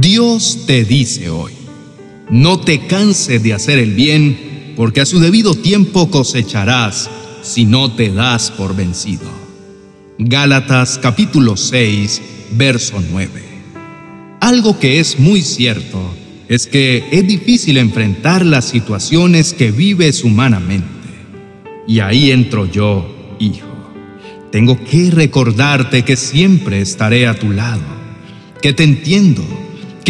Dios te dice hoy, no te canses de hacer el bien, porque a su debido tiempo cosecharás si no te das por vencido. Gálatas capítulo 6, verso 9. Algo que es muy cierto es que es difícil enfrentar las situaciones que vives humanamente. Y ahí entro yo, hijo. Tengo que recordarte que siempre estaré a tu lado, que te entiendo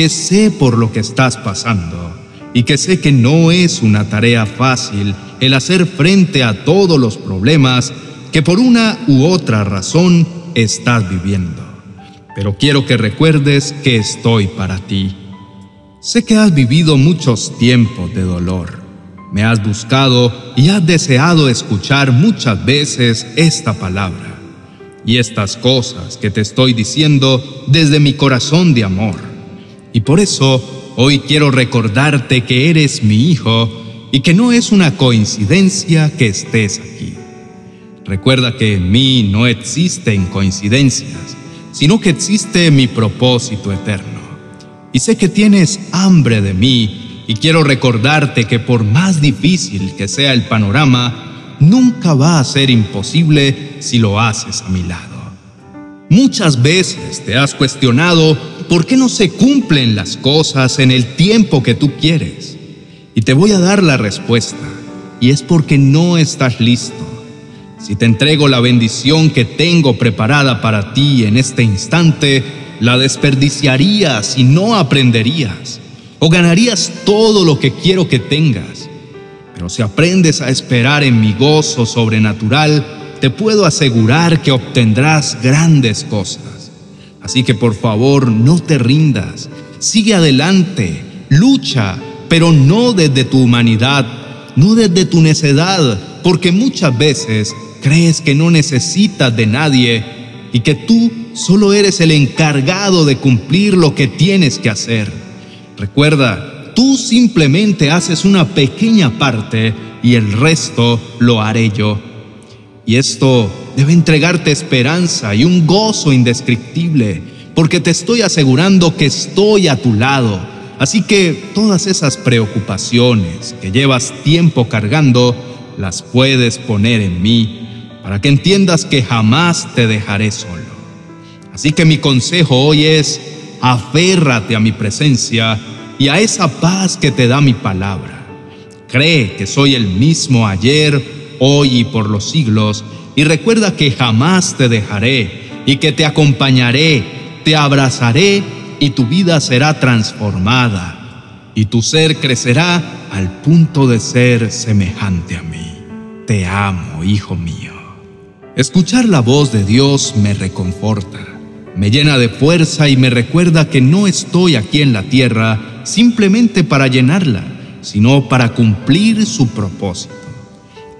que sé por lo que estás pasando y que sé que no es una tarea fácil el hacer frente a todos los problemas que por una u otra razón estás viviendo. Pero quiero que recuerdes que estoy para ti. Sé que has vivido muchos tiempos de dolor. Me has buscado y has deseado escuchar muchas veces esta palabra y estas cosas que te estoy diciendo desde mi corazón de amor y por eso hoy quiero recordarte que eres mi hijo y que no es una coincidencia que estés aquí. Recuerda que en mí no existen coincidencias, sino que existe mi propósito eterno. Y sé que tienes hambre de mí y quiero recordarte que por más difícil que sea el panorama, nunca va a ser imposible si lo haces a mi lado. Muchas veces te has cuestionado por qué no se cumplen las cosas en el tiempo que tú quieres. Y te voy a dar la respuesta, y es porque no estás listo. Si te entrego la bendición que tengo preparada para ti en este instante, la desperdiciarías y no aprenderías, o ganarías todo lo que quiero que tengas. Pero si aprendes a esperar en mi gozo sobrenatural, te puedo asegurar que obtendrás grandes cosas. Así que por favor no te rindas, sigue adelante, lucha, pero no desde tu humanidad, no desde tu necedad, porque muchas veces crees que no necesitas de nadie y que tú solo eres el encargado de cumplir lo que tienes que hacer. Recuerda, tú simplemente haces una pequeña parte y el resto lo haré yo. Y esto debe entregarte esperanza y un gozo indescriptible, porque te estoy asegurando que estoy a tu lado. Así que todas esas preocupaciones que llevas tiempo cargando, las puedes poner en mí, para que entiendas que jamás te dejaré solo. Así que mi consejo hoy es, aférrate a mi presencia y a esa paz que te da mi palabra. Cree que soy el mismo ayer, hoy y por los siglos, y recuerda que jamás te dejaré y que te acompañaré, te abrazaré y tu vida será transformada y tu ser crecerá al punto de ser semejante a mí. Te amo, hijo mío. Escuchar la voz de Dios me reconforta, me llena de fuerza y me recuerda que no estoy aquí en la tierra simplemente para llenarla, sino para cumplir su propósito.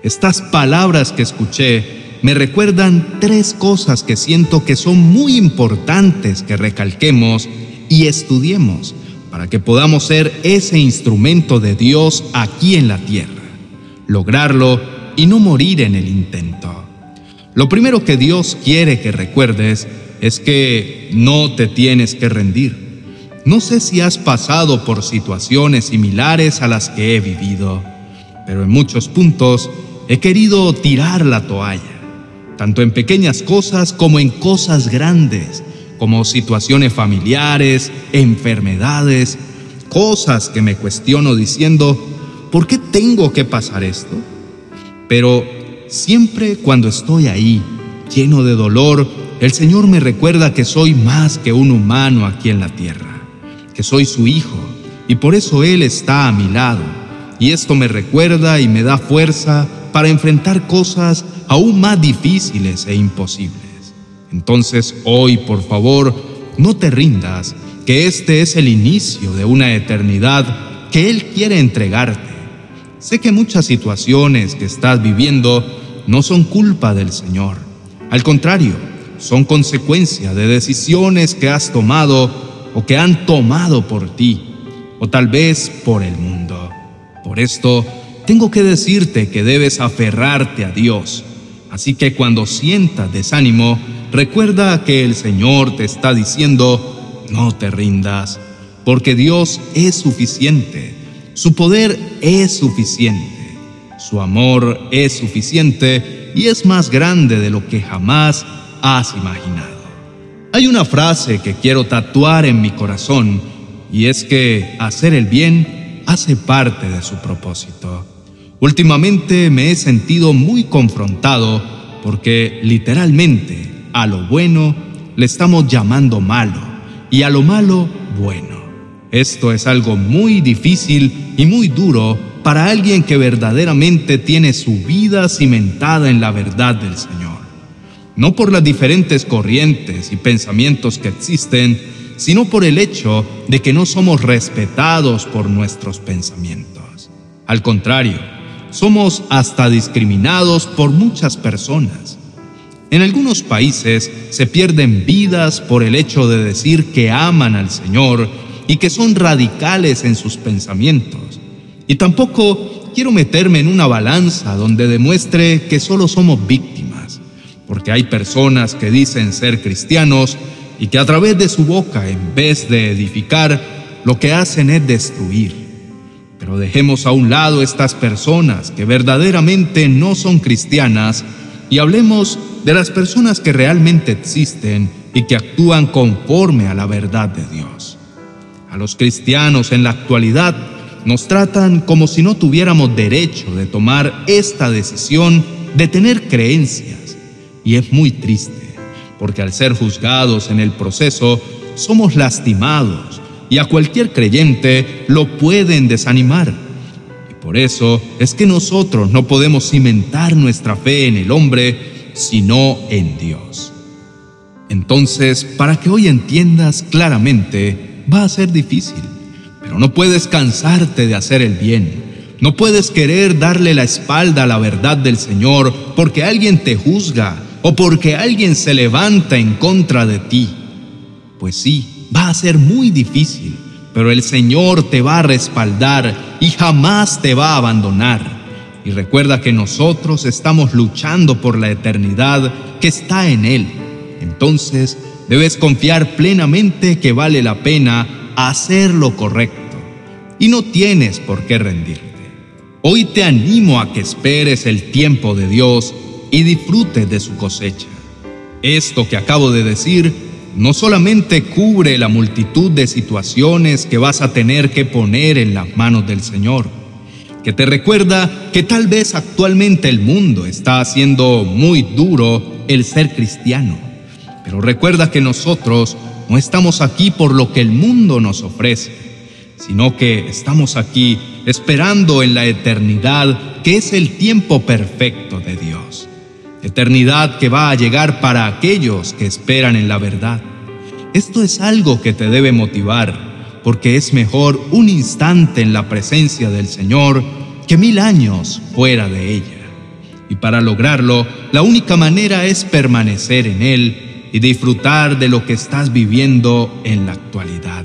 Estas palabras que escuché me recuerdan tres cosas que siento que son muy importantes que recalquemos y estudiemos para que podamos ser ese instrumento de Dios aquí en la tierra, lograrlo y no morir en el intento. Lo primero que Dios quiere que recuerdes es que no te tienes que rendir. No sé si has pasado por situaciones similares a las que he vivido, pero en muchos puntos He querido tirar la toalla, tanto en pequeñas cosas como en cosas grandes, como situaciones familiares, enfermedades, cosas que me cuestiono diciendo, ¿por qué tengo que pasar esto? Pero siempre cuando estoy ahí, lleno de dolor, el Señor me recuerda que soy más que un humano aquí en la tierra, que soy su hijo, y por eso Él está a mi lado. Y esto me recuerda y me da fuerza para enfrentar cosas aún más difíciles e imposibles. Entonces hoy, por favor, no te rindas, que este es el inicio de una eternidad que Él quiere entregarte. Sé que muchas situaciones que estás viviendo no son culpa del Señor. Al contrario, son consecuencia de decisiones que has tomado o que han tomado por ti, o tal vez por el mundo. Por esto, tengo que decirte que debes aferrarte a Dios. Así que cuando sientas desánimo, recuerda que el Señor te está diciendo, no te rindas. porque Dios es suficiente, su poder es suficiente, su amor es suficiente y es más grande de lo que jamás has imaginado. Hay una frase que quiero tatuar en mi corazón y es que hacer el bien hace parte de su propósito. Últimamente me he sentido muy confrontado porque literalmente a lo bueno le estamos llamando malo y a lo malo bueno. Esto es algo muy difícil y muy duro para alguien que verdaderamente tiene su vida cimentada en la verdad del Señor. No por las diferentes corrientes y pensamientos que existen, sino por el hecho de que no somos respetados por nuestros pensamientos. Al contrario, somos hasta discriminados por muchas personas. En algunos países se pierden vidas por el hecho de decir que aman al Señor y que son radicales en sus pensamientos. Y tampoco quiero meterme en una balanza donde demuestre que solo somos víctimas, porque hay personas que dicen ser cristianos y que a través de su boca, en vez de edificar, lo que hacen es destruir. Pero dejemos a un lado estas personas que verdaderamente no son cristianas y hablemos de las personas que realmente existen y que actúan conforme a la verdad de Dios. A los cristianos en la actualidad nos tratan como si no tuviéramos derecho de tomar esta decisión de tener creencias. Y es muy triste, porque al ser juzgados en el proceso, somos lastimados y a cualquier creyente lo pueden desanimar. Y por eso es que nosotros no podemos cimentar nuestra fe en el hombre, sino en Dios. Entonces, para que hoy entiendas claramente, va a ser difícil, pero no puedes cansarte de hacer el bien. No puedes querer darle la espalda a la verdad del Señor porque alguien te juzga o porque alguien se levanta en contra de ti. Pues sí, va a ser muy difícil, pero el Señor te va a respaldar y jamás te va a abandonar. Y recuerda que nosotros estamos luchando por la eternidad que está en Él. Entonces debes confiar plenamente que vale la pena hacer lo correcto y no tienes por qué rendirte. Hoy te animo a que esperes el tiempo de Dios y disfrutes de su cosecha. Esto que acabo de decir no solamente cubre la multitud de situaciones que vas a tener que poner en las manos del Señor, que te recuerda que tal vez actualmente el mundo está haciendo muy duro el ser cristiano, pero recuerda que nosotros no estamos aquí por lo que el mundo nos ofrece, sino que estamos aquí esperando en la eternidad que es el tiempo perfecto de Dios eternidad que va a llegar para aquellos que esperan en la verdad. Esto es algo que te debe motivar, porque es mejor un instante en la presencia del Señor que mil años fuera de ella. Y para lograrlo, la única manera es permanecer en Él y disfrutar de lo que estás viviendo en la actualidad.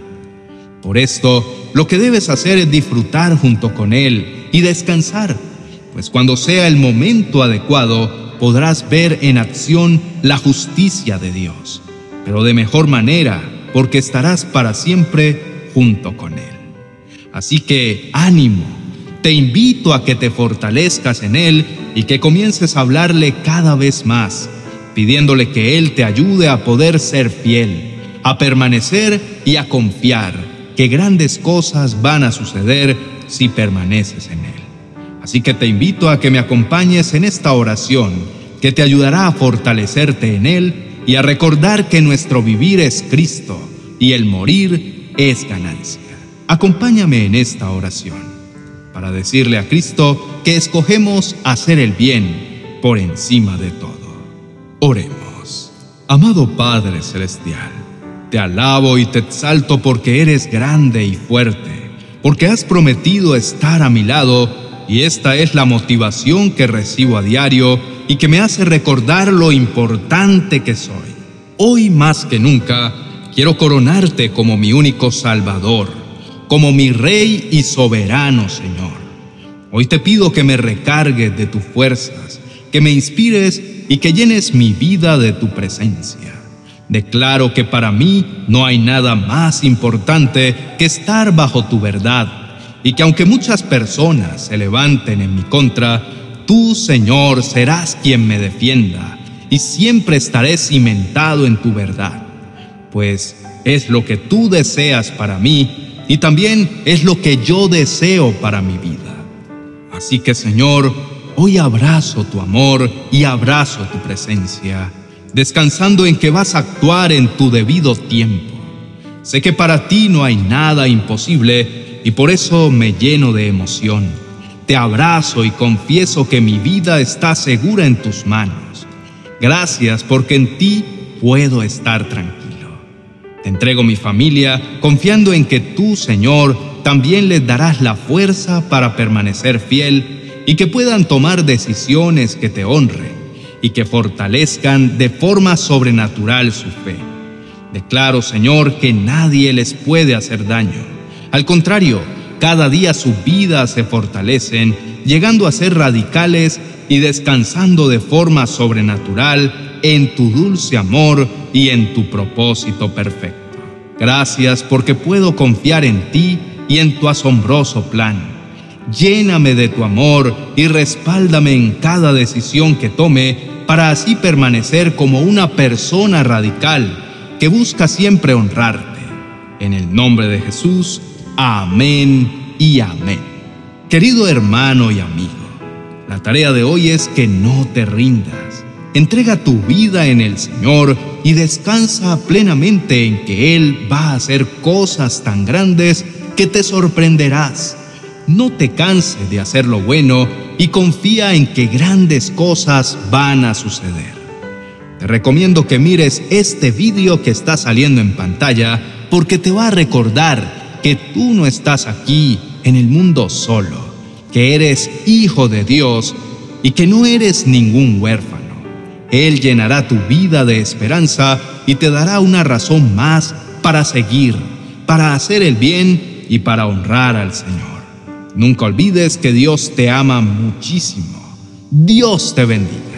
Por esto, lo que debes hacer es disfrutar junto con Él y descansar, pues cuando sea el momento adecuado, podrás ver en acción la justicia de Dios, pero de mejor manera, porque estarás para siempre junto con Él. Así que ánimo, te invito a que te fortalezcas en Él y que comiences a hablarle cada vez más, pidiéndole que Él te ayude a poder ser fiel, a permanecer y a confiar que grandes cosas van a suceder si permaneces en Él. Así que te invito a que me acompañes en esta oración que te ayudará a fortalecerte en Él y a recordar que nuestro vivir es Cristo y el morir es ganancia. Acompáñame en esta oración para decirle a Cristo que escogemos hacer el bien por encima de todo. Oremos. Amado Padre Celestial, te alabo y te exalto porque eres grande y fuerte, porque has prometido estar a mi lado y esta es la motivación que recibo a diario y que me hace recordar lo importante que soy. Hoy más que nunca quiero coronarte como mi único Salvador, como mi Rey y soberano Señor. Hoy te pido que me recargues de tus fuerzas, que me inspires y que llenes mi vida de tu presencia. Declaro que para mí no hay nada más importante que estar bajo tu verdad y que aunque muchas personas se levanten en mi contra, tú, Señor, serás quien me defienda y siempre estaré cimentado en tu verdad, pues es lo que tú deseas para mí y también es lo que yo deseo para mi vida. Así que, Señor, hoy abrazo tu amor y abrazo tu presencia descansando en que vas a actuar en tu debido tiempo. Sé que para ti no hay nada imposible y por eso me lleno de emoción. Te abrazo y confieso que mi vida está segura en tus manos. Gracias porque en ti puedo estar tranquilo. Te entrego mi familia confiando en que tú, Señor, también les darás la fuerza para permanecer fiel y que puedan tomar decisiones que te honren y que fortalezcan de forma sobrenatural su fe. Declaro, Señor, que nadie les puede hacer daño. Al contrario, cada día sus vidas se fortalecen, llegando a ser radicales y descansando de forma sobrenatural en tu dulce amor y en tu propósito perfecto. Gracias porque puedo confiar en ti y en tu asombroso plan. Lléname de tu amor y respáldame en cada decisión que tome para así permanecer como una persona radical que busca siempre honrarte. En el nombre de Jesús, amén y amén. Querido hermano y amigo, la tarea de hoy es que no te rindas. Entrega tu vida en el Señor y descansa plenamente en que Él va a hacer cosas tan grandes que te sorprenderás. No te canses de hacer lo bueno y confía en que grandes cosas van a suceder. Te recomiendo que mires este vídeo que está saliendo en pantalla porque te va a recordar que tú no estás aquí en el mundo solo, que eres hijo de Dios y que no eres ningún huérfano. Él llenará tu vida de esperanza y te dará una razón más para seguir, para hacer el bien y para honrar al Señor. Nunca olvides que Dios te ama muchísimo. Dios te bendiga.